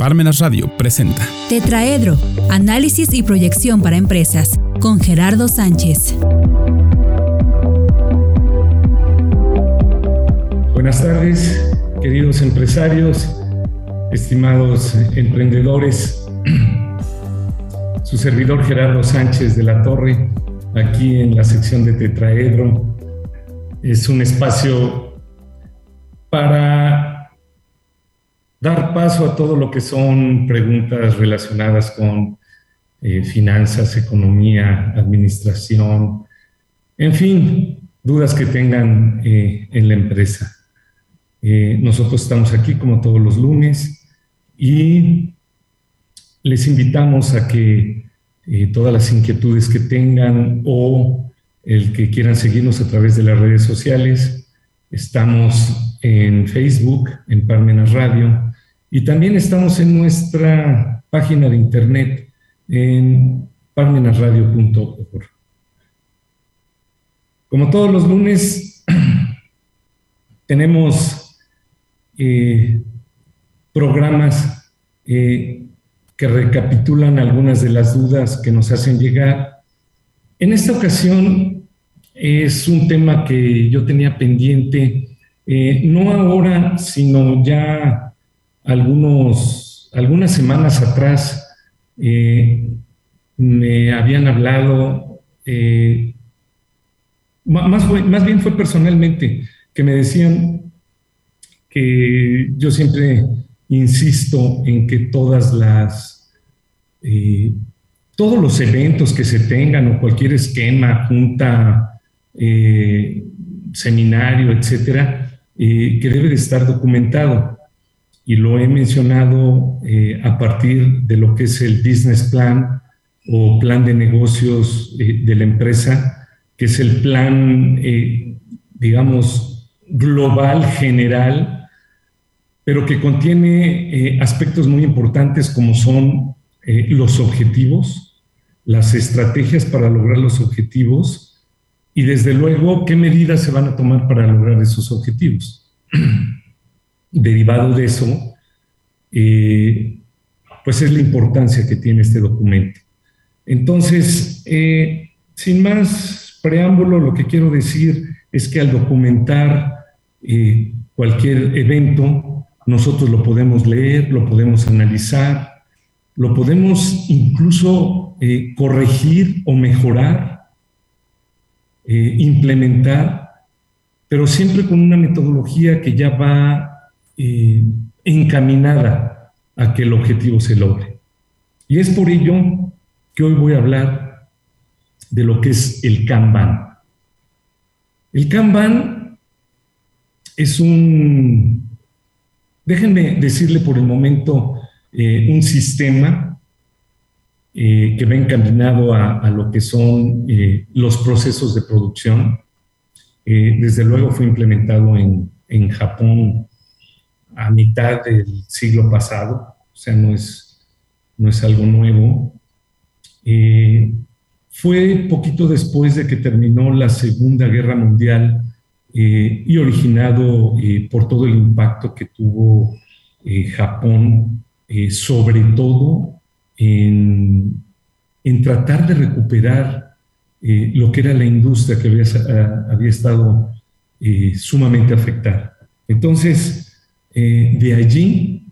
Parmenas Radio presenta Tetraedro, análisis y proyección para empresas, con Gerardo Sánchez. Buenas tardes, queridos empresarios, estimados emprendedores. Su servidor Gerardo Sánchez de la Torre, aquí en la sección de Tetraedro. Es un espacio para dar paso a todo lo que son preguntas relacionadas con eh, finanzas, economía, administración, en fin, dudas que tengan eh, en la empresa. Eh, nosotros estamos aquí como todos los lunes y les invitamos a que todas las inquietudes que tengan o el que quieran seguirnos a través de las redes sociales, estamos en Facebook, en Parmenas Radio, y también estamos en nuestra página de internet en parmenasradio.org. Como todos los lunes, tenemos eh, programas eh, que recapitulan algunas de las dudas que nos hacen llegar. En esta ocasión es un tema que yo tenía pendiente, eh, no ahora, sino ya algunos, algunas semanas atrás eh, me habían hablado, eh, más, más bien fue personalmente, que me decían que yo siempre insisto en que todas las, eh, todos los eventos que se tengan o cualquier esquema, junta, seminario, etcétera, que debe de estar documentado y lo he mencionado eh, a partir de lo que es el business plan o plan de negocios eh, de la empresa, que es el plan, eh, digamos, global, general, pero que contiene aspectos muy importantes como son los objetivos, las estrategias para lograr los objetivos y desde luego qué medidas se van a tomar para lograr esos objetivos. Derivado de eso, eh, pues es la importancia que tiene este documento. Entonces, eh, sin más preámbulo, lo que quiero decir es que al documentar eh, cualquier evento, nosotros lo podemos leer, lo podemos analizar, lo podemos incluso corregir o mejorar, implementar, pero siempre con una metodología que ya va eh, encaminada a que el objetivo se logre. Y es por ello que hoy voy a hablar de lo que es el Kanban. El Kanban es un, déjenme decirle por el momento, eh, un sistema eh, que va encaminado a, lo que son los procesos de producción. desde luego fue implementado en, en Japón a mitad del siglo pasado, o sea, no es, no es algo nuevo. Eh, fue poquito después de que terminó la Segunda Guerra Mundial eh, y originado eh, por todo el impacto que tuvo Japón, sobre todo en, en, tratar de recuperar lo que era la industria que había, había estado sumamente afectada. Entonces, eh, de allí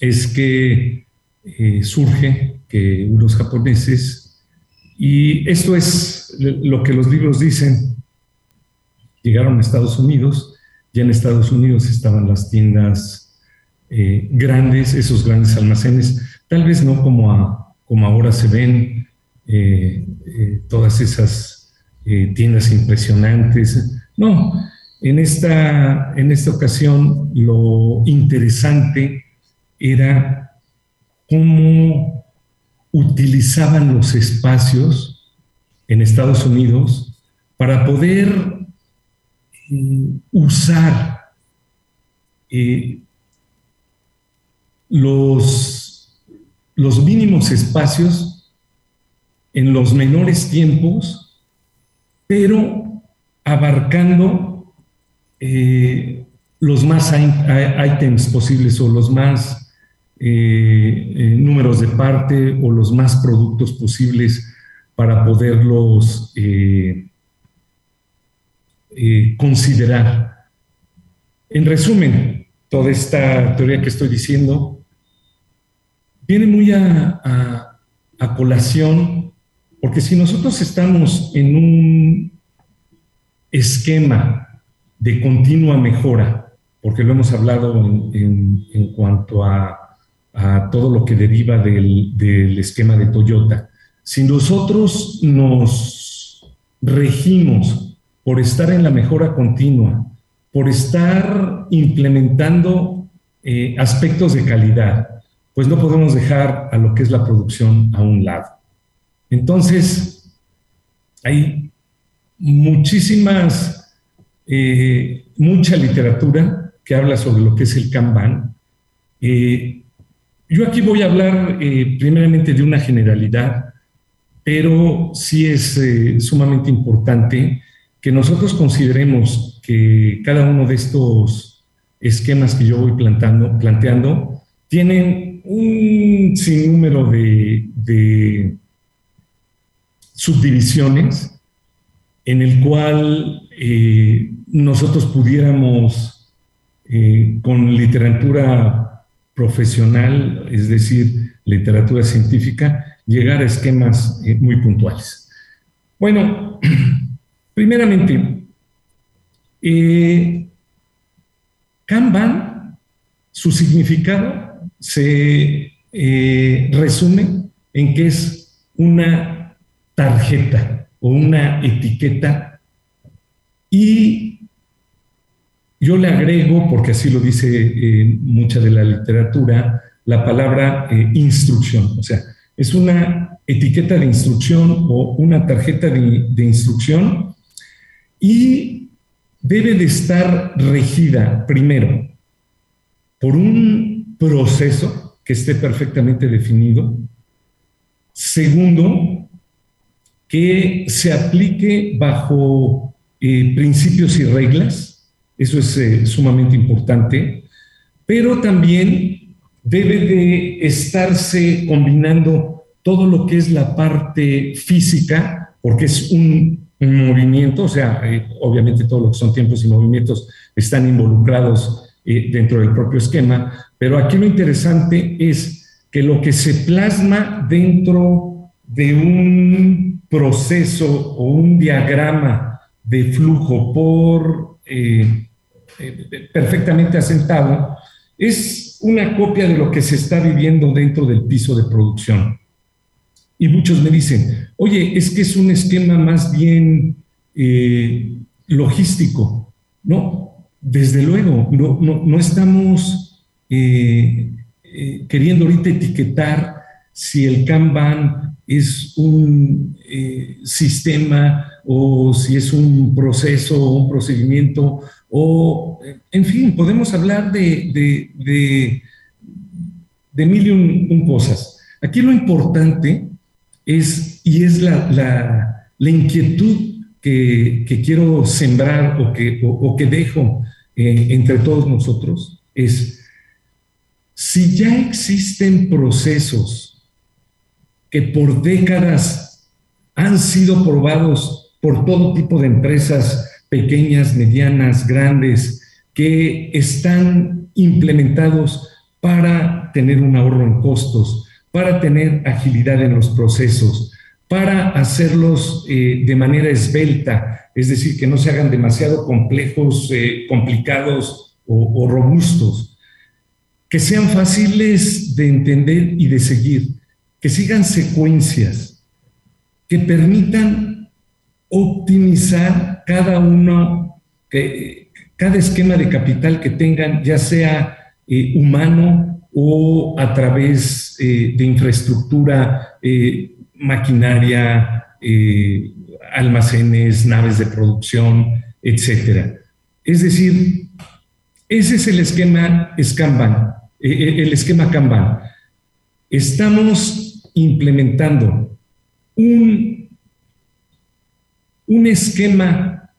es que eh, surge que unos japoneses, y esto es lo que los libros dicen, llegaron a Estados Unidos, ya en Estados Unidos estaban las tiendas eh, grandes, esos grandes almacenes, tal vez no como, como ahora se ven todas esas tiendas impresionantes, no, en esta, en esta ocasión lo interesante era cómo utilizaban los espacios en Estados Unidos para poder eh, usar eh, los, los mínimos espacios en los menores tiempos, pero abarcando eh, los más items posibles o los más eh, números de parte o los más productos posibles para poderlos considerar. En resumen, toda esta teoría que estoy diciendo viene muy a colación, porque si nosotros estamos en un esquema de continua mejora, porque lo hemos hablado en, cuanto a, todo lo que deriva del, del esquema de Toyota, si nosotros nos regimos por estar en la mejora continua, por estar implementando eh, aspectos de calidad, pues no podemos dejar a lo que es la producción a un lado. Entonces, hay muchísimas, eh, mucha literatura que habla sobre lo que es el Kanban. Eh, yo aquí voy a hablar primeramente de una generalidad, pero sí es sumamente importante que nosotros consideremos que cada uno de estos esquemas que yo voy plantando, planteando tienen un sinnúmero de, subdivisiones en el cual eh, nosotros pudiéramos eh, con literatura profesional, es decir, literatura científica, llegar a esquemas eh, muy puntuales. Bueno, Primeramente, eh, Kanban, su significado se eh, resume en que es una tarjeta o una etiqueta y yo le agrego, porque así lo dice eh, mucha de la literatura, la palabra instrucción. O sea, es una etiqueta de instrucción o una tarjeta de instrucción y debe de estar regida primero por un proceso que esté perfectamente definido. Segundo, que se aplique bajo eh, principios y reglas. Eso es eh, sumamente importante. Pero también debe de estarse combinando todo lo que es la parte física, porque es un movimiento, o sea, eh, obviamente todo lo que son tiempos y movimientos están involucrados eh, dentro del propio esquema, pero aquí lo interesante es que lo que se plasma dentro de un proceso o un diagrama de flujo por eh, perfectamente asentado es una copia de lo que se está viviendo dentro del piso de producción. Y muchos me dicen, oye, es que es un esquema más bien eh, logístico. No, desde luego, no, no, estamos eh, eh, queriendo ahorita etiquetar si el Kanban es un sistema o si es un proceso o un procedimiento o, en fin, podemos hablar de, de, de, mil y un cosas. Aquí lo importante es, y es la, inquietud que, quiero sembrar o que, que dejo eh, entre todos nosotros, es si ya existen procesos que por décadas han sido probados por todo tipo de empresas pequeñas, medianas, grandes, que están implementados para tener un ahorro en costos, para tener agilidad en los procesos, para hacerlos eh, de manera esbelta, es decir, que no se hagan demasiado complejos, eh, complicados o, robustos, que sean fáciles de entender y de seguir, que sigan secuencias, que permitan optimizar cada uno, cada esquema de capital que tengan, ya sea eh, humano o a través eh, de infraestructura, eh, maquinaria, almacenes, naves de producción, etc. Es decir, ese es el esquema Kanban, el esquema Kanban. Estamos implementando un, un esquema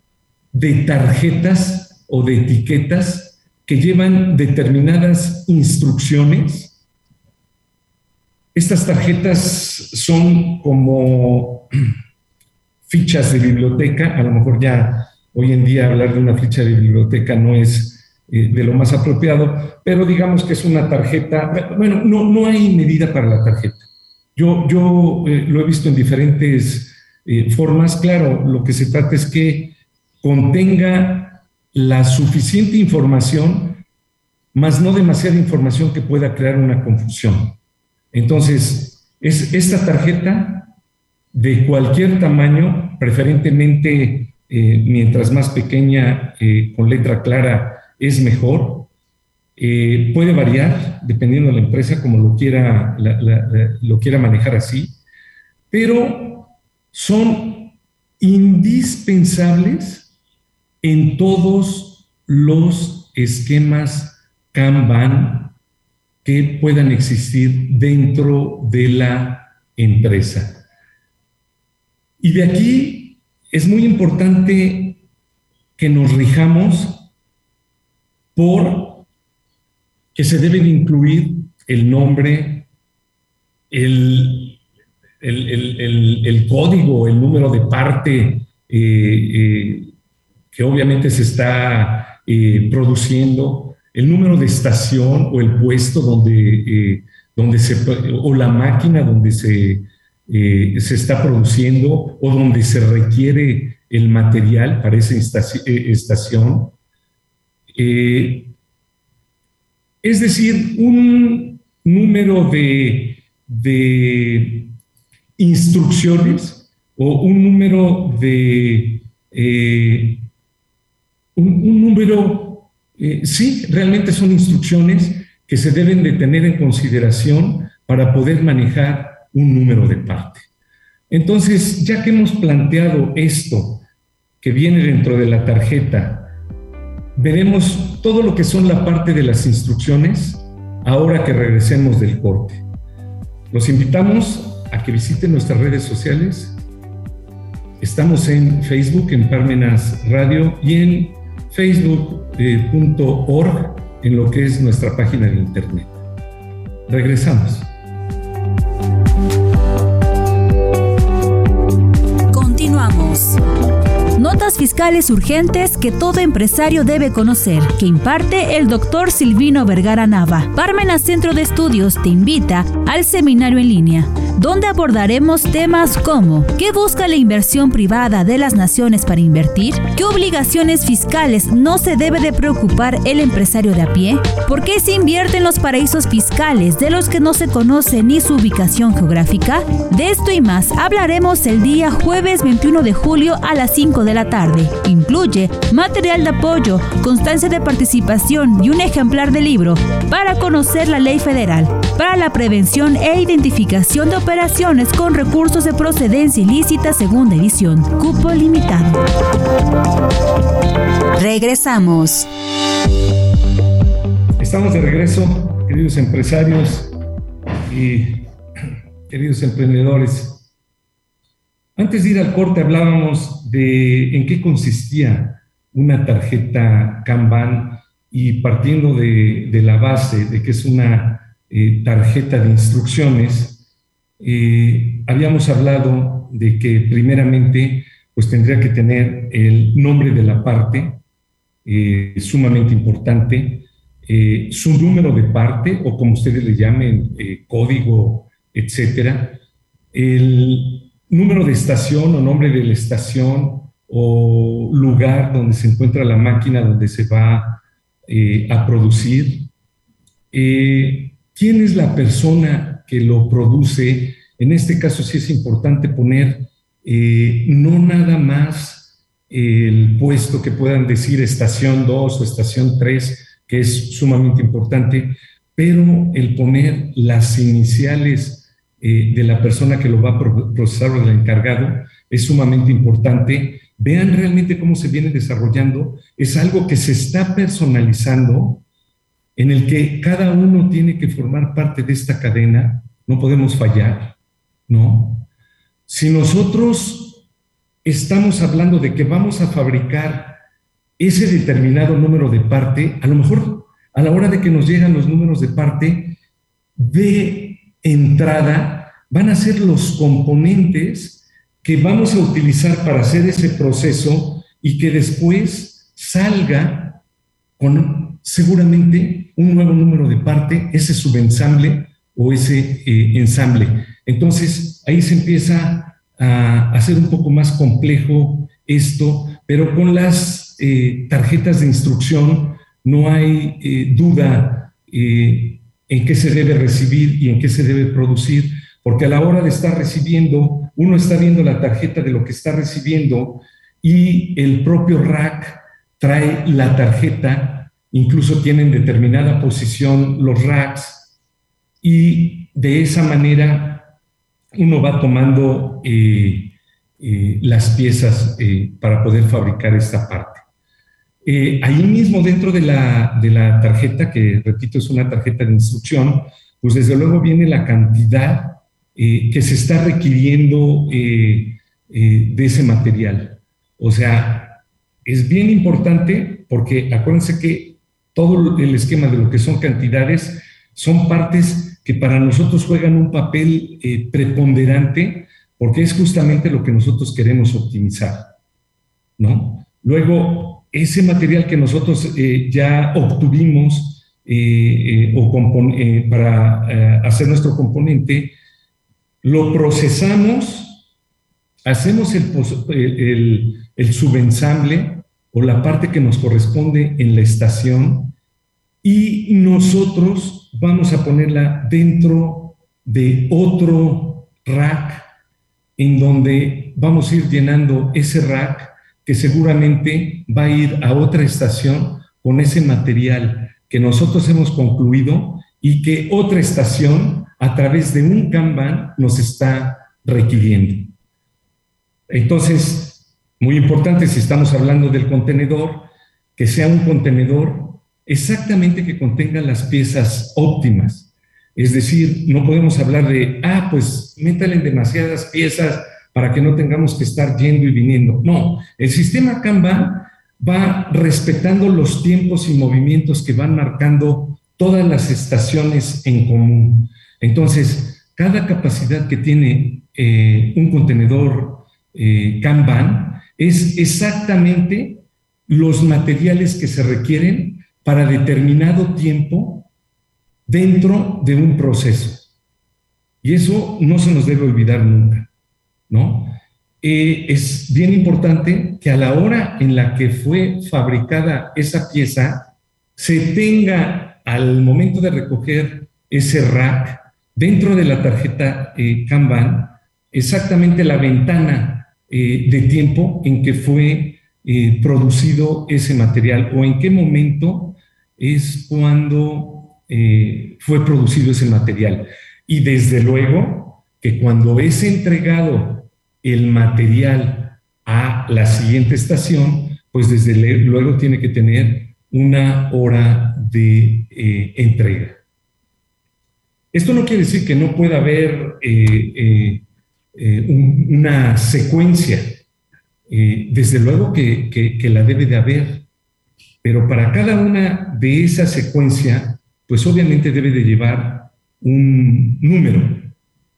de tarjetas o de etiquetas que llevan determinadas instrucciones. Estas tarjetas son como fichas de biblioteca, a lo mejor ya hoy en día hablar de una ficha de biblioteca no es eh, de lo más apropiado, pero digamos que es una tarjeta, bueno, no, no hay medida para la tarjeta. Yo, yo eh, lo he visto en diferentes eh, formas, claro, lo que se trata es que contenga la suficiente información, más no demasiada información que pueda crear una confusión. Entonces, es esta tarjeta de cualquier tamaño, preferentemente eh, mientras más pequeña, con letra clara, es mejor. puede variar dependiendo de la empresa, como lo quiera, lo quiera manejar así, pero son indispensables en todos los esquemas Kanban que puedan existir dentro de la empresa. Y de aquí es muy importante que nos rijamos por que se debe incluir el nombre, el, el, código, el número de parte eh, eh, que obviamente se está eh, produciendo, el número de estación o el puesto donde, donde se, o la máquina donde se, se está produciendo o donde se requiere el material para esa estación. es decir, un número de instrucciones o un número de, eh, un, número, eh, sí, realmente son instrucciones que se deben de tener en consideración para poder manejar un número de parte. Entonces, ya que hemos planteado esto que viene dentro de la tarjeta, veremos todo lo que son la parte de las instrucciones ahora que regresemos del corte. Los invitamos a que visiten nuestras redes sociales. Estamos en Facebook, en Parmenas Radio y en facebook.org, en lo que es nuestra página de internet. Regresamos. Continuamos. Notas fiscales urgentes que todo empresario debe conocer, que imparte el doctor Silvino Vergara Nava. Parmenas Centro de Estudios te invita al seminario en línea donde abordaremos temas como ¿qué busca la inversión privada de las naciones para invertir? ¿Qué obligaciones fiscales no se debe de preocupar el empresario de a pie? ¿Por qué se invierte en los paraísos fiscales de los que no se conoce ni su ubicación geográfica? De esto y más hablaremos el día jueves 21 de julio a las 5 de la tarde. Incluye material de apoyo, constancia de participación y un ejemplar de libro para conocer la ley federal para la prevención e identificación de operaciones con recursos de procedencia ilícita segunda edición. Cupo limitado. Regresamos. Estamos de regreso, queridos empresarios y queridos emprendedores. Antes de ir al corte hablábamos de en qué consistía una tarjeta Kanban y partiendo de, de la base de que es una eh, tarjeta de instrucciones, eh, habíamos hablado de que primeramente pues tendría que tener el nombre de la parte, eh, sumamente importante, eh, su número de parte o como ustedes le llamen, código, etcétera, el número de estación o nombre de la estación o lugar donde se encuentra la máquina donde se va a producir, quién es la persona que lo produce. En este caso sí es importante poner eh, no nada más el puesto que puedan decir estación 2 o estación 3, que es sumamente importante, pero el poner las iniciales eh, de la persona que lo va a procesar o del encargado es sumamente importante. Vean realmente cómo se viene desarrollando. Es algo que se está personalizando en el que cada uno tiene que formar parte de esta cadena, no podemos fallar, ¿no? Si nosotros estamos hablando de que vamos a fabricar ese determinado número de parte, a lo mejor a la hora de que nos llegan los números de parte, ve entrada van a ser los componentes que vamos a utilizar para hacer ese proceso y que después salga con seguramente un nuevo número de parte, ese subensamble o ese eh, ensamble. Entonces ahí se empieza a hacer un poco más complejo esto, pero con las eh, tarjetas de instrucción no hay eh, duda en qué se debe recibir y en qué se debe producir, porque a la hora de estar recibiendo, uno está viendo la tarjeta de lo que está recibiendo y el propio rack trae la tarjeta, incluso tienen determinada posición los racks y de esa manera uno va tomando eh, eh, las piezas eh, para poder fabricar esta parte. ahí mismo dentro de la, de la tarjeta, que repito es una tarjeta de instrucción, pues desde luego viene la cantidad que se está requiriendo de ese material. O sea, es bien importante porque acuérdense que todo el esquema de lo que son cantidades son partes que para nosotros juegan un papel eh, preponderante porque es justamente lo que nosotros queremos optimizar, ¿no? Luego, ese material que nosotros eh, ya obtuvimos eh, o para hacer nuestro componente, lo procesamos, hacemos el, el subensamble o la parte que nos corresponde en la estación y nosotros vamos a ponerla dentro de otro rack en donde vamos a ir llenando ese rack que seguramente va a ir a otra estación con ese material que nosotros hemos concluido y que otra estación a través de un Kanban nos está requiriendo. Entonces, muy importante si estamos hablando del contenedor, que sea un contenedor exactamente que contenga las piezas óptimas. Es decir, no podemos hablar de, ah, pues métale demasiadas piezas para que no tengamos que estar yendo y viniendo. No, el sistema Kanban va respetando los tiempos y movimientos que van marcando todas las estaciones en común. Entonces, cada capacidad que tiene eh, un contenedor eh, Kanban es exactamente los materiales que se requieren para determinado tiempo dentro de un proceso. Y eso no se nos debe olvidar nunca, ¿no? Eh, es bien importante que a la hora en la que fue fabricada esa pieza, se tenga al momento de recoger ese rack dentro de la tarjeta eh, Kanban exactamente la ventana eh, de tiempo en que fue eh, producido ese material o en qué momento es cuando eh, fue producido ese material. Y desde luego que cuando es entregado el material a la siguiente estación, pues desde luego tiene que tener una hora de entrega. Esto no quiere decir que no pueda haber una secuencia. Eh, desde luego que, que, la debe de haber, pero para cada una de esas secuencias, pues obviamente debe de llevar un número.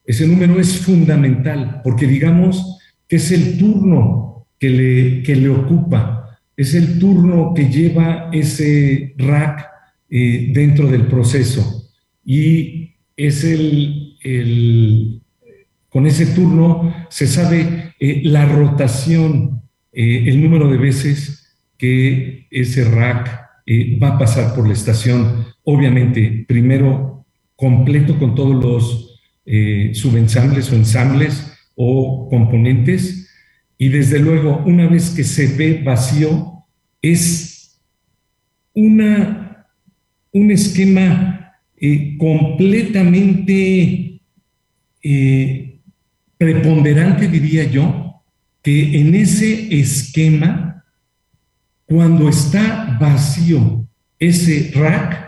Ese número es fundamental porque digamos que es el turno que le, que le ocupa, es el turno que lleva ese rack eh, dentro del proceso y es el, el, con ese turno se sabe eh, la rotación, eh, el número de veces que ese rack eh, va a pasar por la estación. Obviamente, primero completo con todos los subensambles o ensambles o componentes. Y desde luego, una vez que se ve vacío, es una, un esquema completamente preponderante, diría yo, que en ese esquema, cuando está vacío ese rack,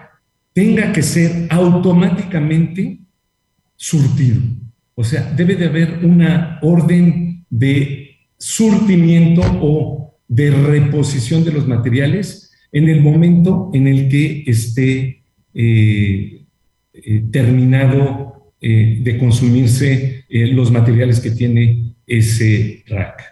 tenga que ser automáticamente surtido. O sea, debe de haber una orden de surtimiento o de reposición de los materiales en el momento en el que esté eh, eh, terminado de consumirse los materiales que tiene ese rack.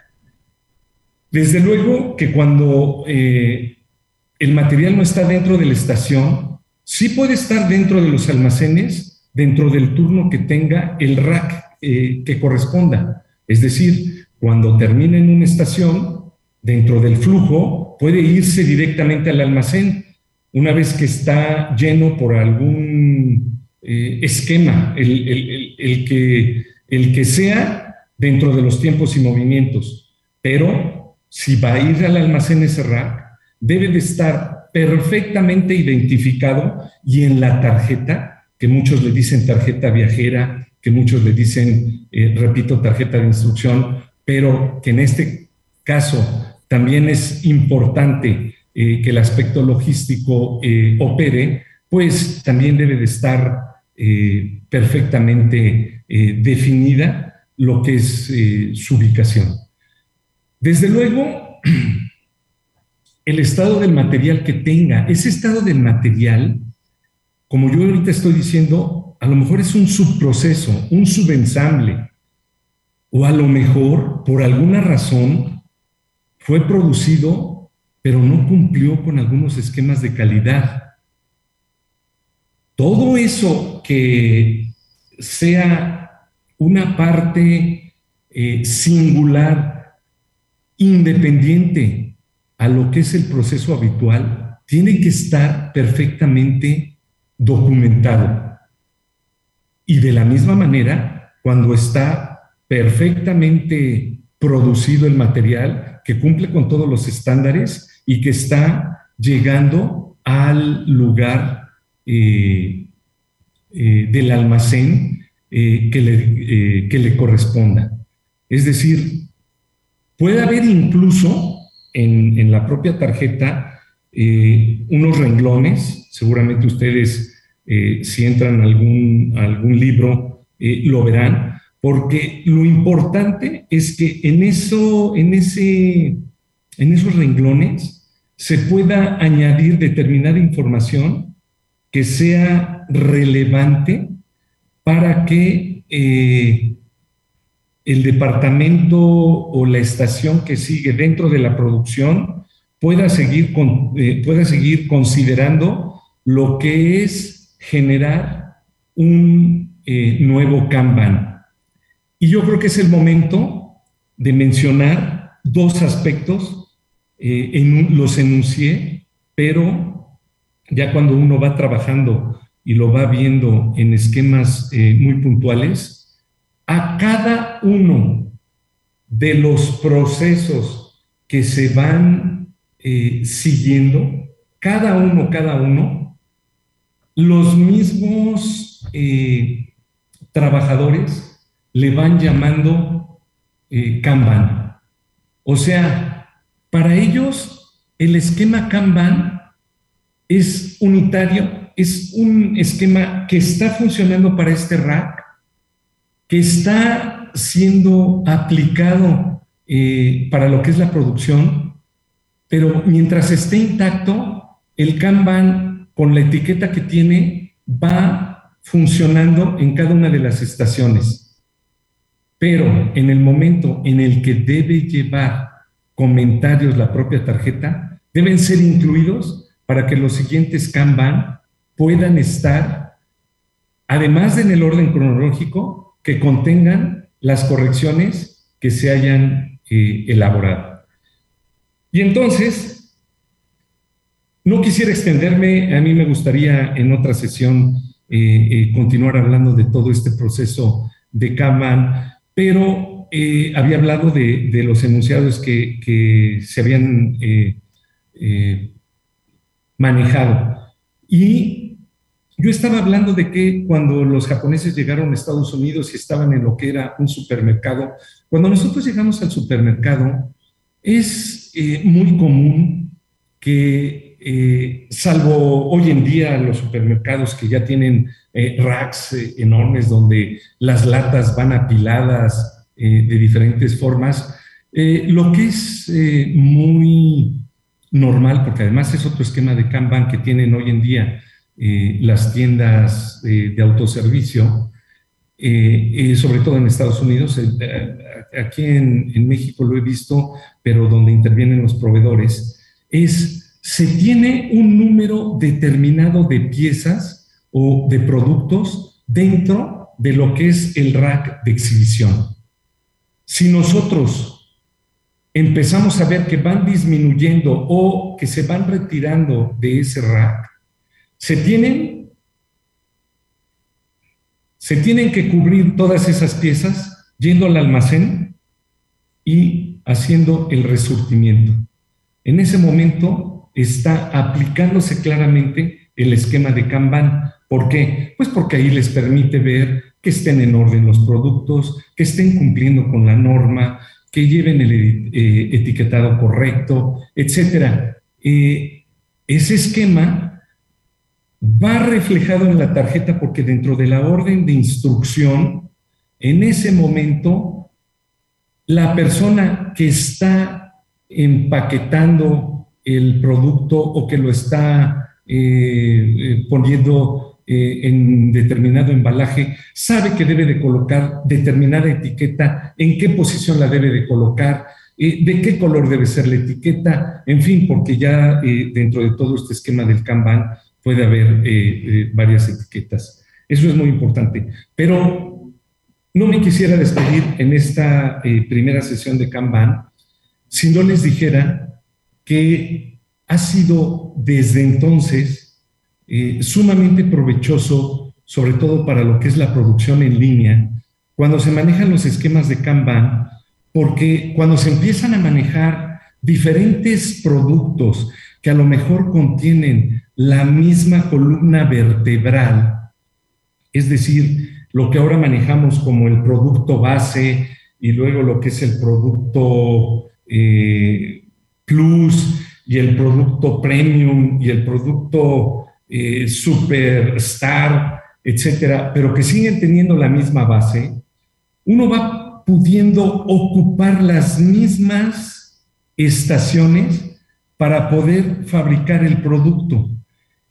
Desde luego que cuando el material no está dentro de la estación, sí puede estar dentro de los almacenes, dentro del turno que tenga el rack que corresponda. Es decir, cuando termina en una estación, dentro del flujo, puede irse directamente al almacén una vez que está lleno por algún eh, esquema, el, que, el que sea dentro de los tiempos y movimientos. Pero si va a ir al almacén ese rack, debe de estar perfectamente identificado y en la tarjeta, que muchos le dicen tarjeta viajera, que muchos le dicen, eh, repito, tarjeta de instrucción, pero que en este caso también es importante eh, que el aspecto logístico eh, opere, pues también debe de estar perfectamente definida lo que es su ubicación. Desde luego, el estado del material que tenga, ese estado del material, como yo ahorita estoy diciendo, a lo mejor es un subproceso, un subensamble, o a lo mejor por alguna razón fue producido, pero no cumplió con algunos esquemas de calidad. Todo eso que sea una parte eh, singular, independiente a lo que es el proceso habitual, tiene que estar perfectamente documentado. Y de la misma manera, cuando está perfectamente producido el material, que cumple con todos los estándares y que está llegando al lugar eh, eh, del almacén eh, que, le, que le corresponda. Es decir, puede haber incluso en, en la propia tarjeta unos renglones, seguramente ustedes eh, si entran algún, algún libro, eh, lo verán, porque lo importante es que en, eso, en, ese, en esos renglones se pueda añadir determinada información que sea relevante para que eh, el departamento o la estación que sigue dentro de la producción pueda seguir, con, pueda seguir considerando lo que es generar un eh, nuevo Kanban. Y yo creo que es el momento de mencionar dos aspectos, eh, los enuncié, pero ya cuando uno va trabajando y lo va viendo en esquemas eh, muy puntuales, a cada uno de los procesos que se van siguiendo, cada uno, cada uno, los mismos eh, trabajadores le van llamando eh, Kanban. O sea, para ellos el esquema Kanban es unitario, es un esquema que está funcionando para este rack, que está siendo aplicado eh, para lo que es la producción, pero mientras esté intacto, el Kanban con la etiqueta que tiene, va funcionando en cada una de las estaciones. Pero en el momento en el que debe llevar comentarios la propia tarjeta, deben ser incluidos para que los siguientes Kanban puedan estar, además de en el orden cronológico, que contengan las correcciones que se hayan eh, elaborado. Y entonces, no quisiera extenderme, a mí me gustaría en otra sesión eh, eh, continuar hablando de todo este proceso de Kaman, pero había hablado de, los enunciados que, se habían manejado. Y yo estaba hablando de que cuando los japoneses llegaron a Estados Unidos y estaban en lo que era un supermercado, cuando nosotros llegamos al supermercado, es muy común que eh, salvo hoy en día los supermercados que ya tienen eh, racks eh, enormes donde las latas van apiladas de diferentes formas, lo que es muy normal, porque además es otro esquema de Kanban que tienen hoy en día las tiendas de autoservicio, eh, sobre todo en Estados Unidos, aquí en, en México lo he visto, pero donde intervienen los proveedores, es se tiene un número determinado de piezas o de productos dentro de lo que es el rack de exhibición. Si nosotros empezamos a ver que van disminuyendo o que se van retirando de ese rack, se tienen, se tienen que cubrir todas esas piezas yendo al almacén y haciendo el resurtimiento. En ese momento está aplicándose claramente el esquema de Kanban. ¿Por qué? Pues porque ahí les permite ver que estén en orden los productos, que estén cumpliendo con la norma, que lleven el eh, etiquetado correcto, etc. Eh, ese esquema va reflejado en la tarjeta porque dentro de la orden de instrucción, en ese momento, la persona que está empaquetando el producto o que lo está eh, poniendo eh, en determinado embalaje, sabe que debe de colocar determinada etiqueta, en qué posición la debe de colocar, eh, de qué color debe ser la etiqueta, en fin, porque ya eh, dentro de todo este esquema del Kanban puede haber varias etiquetas. Eso es muy importante. Pero no me quisiera despedir en esta primera sesión de Kanban si no les dijera que ha sido desde entonces eh, sumamente provechoso, sobre todo para lo que es la producción en línea, cuando se manejan los esquemas de Kanban, porque cuando se empiezan a manejar diferentes productos que a lo mejor contienen la misma columna vertebral, es decir, lo que ahora manejamos como el producto base y luego lo que es el producto eh, plus y el producto premium y el producto eh, superstar, etcétera, pero que siguen teniendo la misma base, uno va pudiendo ocupar las mismas estaciones para poder fabricar el producto.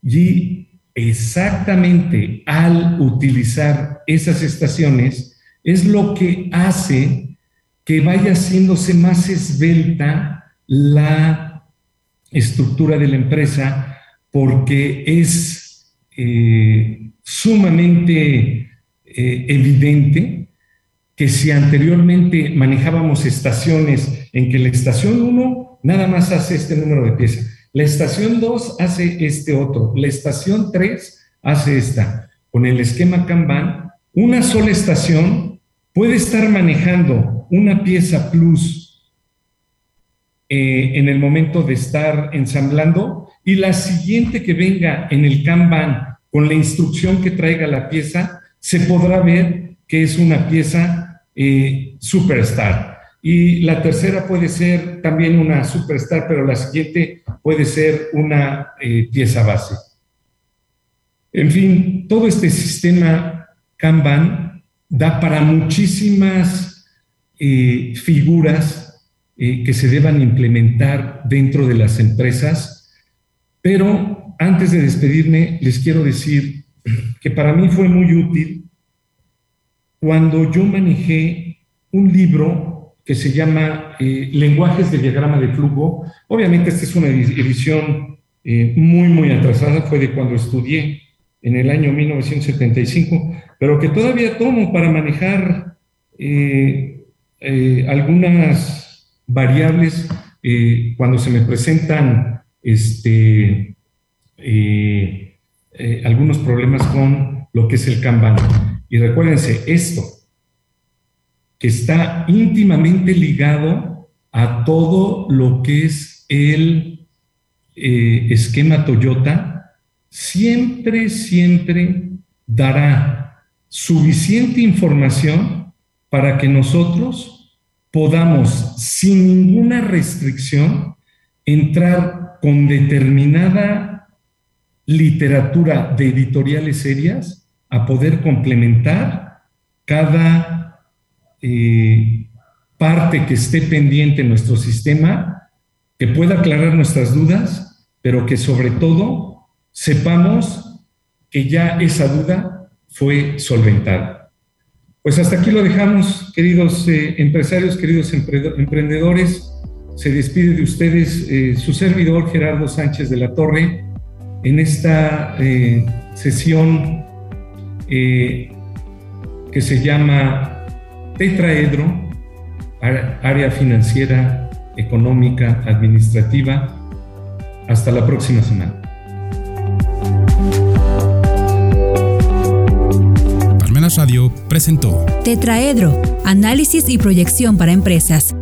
Y exactamente al utilizar esas estaciones es lo que hace que vaya haciéndose más esbelta la estructura de la empresa porque es eh, sumamente eh, evidente que si anteriormente manejábamos estaciones en que la estación 1 nada más hace este número de piezas, la estación 2 hace este otro, la estación 3 hace esta. Con el esquema Kanban, una sola estación puede estar manejando una pieza plus eh, en el momento de estar ensamblando y la siguiente que venga en el Kanban con la instrucción que traiga la pieza, se podrá ver que es una pieza eh, superstar. Y la tercera puede ser también una superstar, pero la siguiente puede ser una eh, pieza base. En fin, todo este sistema Kanban da para muchísimas eh, figuras que se deban implementar dentro de las empresas pero antes de despedirme, les quiero decir que para mí fue muy útil cuando yo manejé un libro que se llama eh, Lenguajes de diagrama de flujo. Obviamente esta es una edición eh, muy, muy atrasada, fue de cuando estudié en el año 1975, pero que todavía tomo para manejar eh, algunas variables cuando se me presentan este, algunos problemas con lo que es el Kanban. Y recuérdense esto, que está íntimamente ligado a todo lo que es el eh, esquema Toyota, siempre, siempre dará suficiente información para que nosotros podamos, sin ninguna restricción, entrar con determinada literatura de editoriales serias a poder complementar cada eh, parte que esté pendiente en nuestro sistema, que pueda aclarar nuestras dudas, pero que sobre todo sepamos que ya esa duda fue solventada. Pues hasta aquí lo dejamos, queridos eh, empresarios, queridos emprendedores. Se despide de ustedes eh, su servidor Gerardo Sánchez de la Torre en esta sesión que se llama Tetraedro, área financiera, económica, administrativa. Hasta la próxima semana. Radio presentó Tetraedro, análisis y proyección para empresas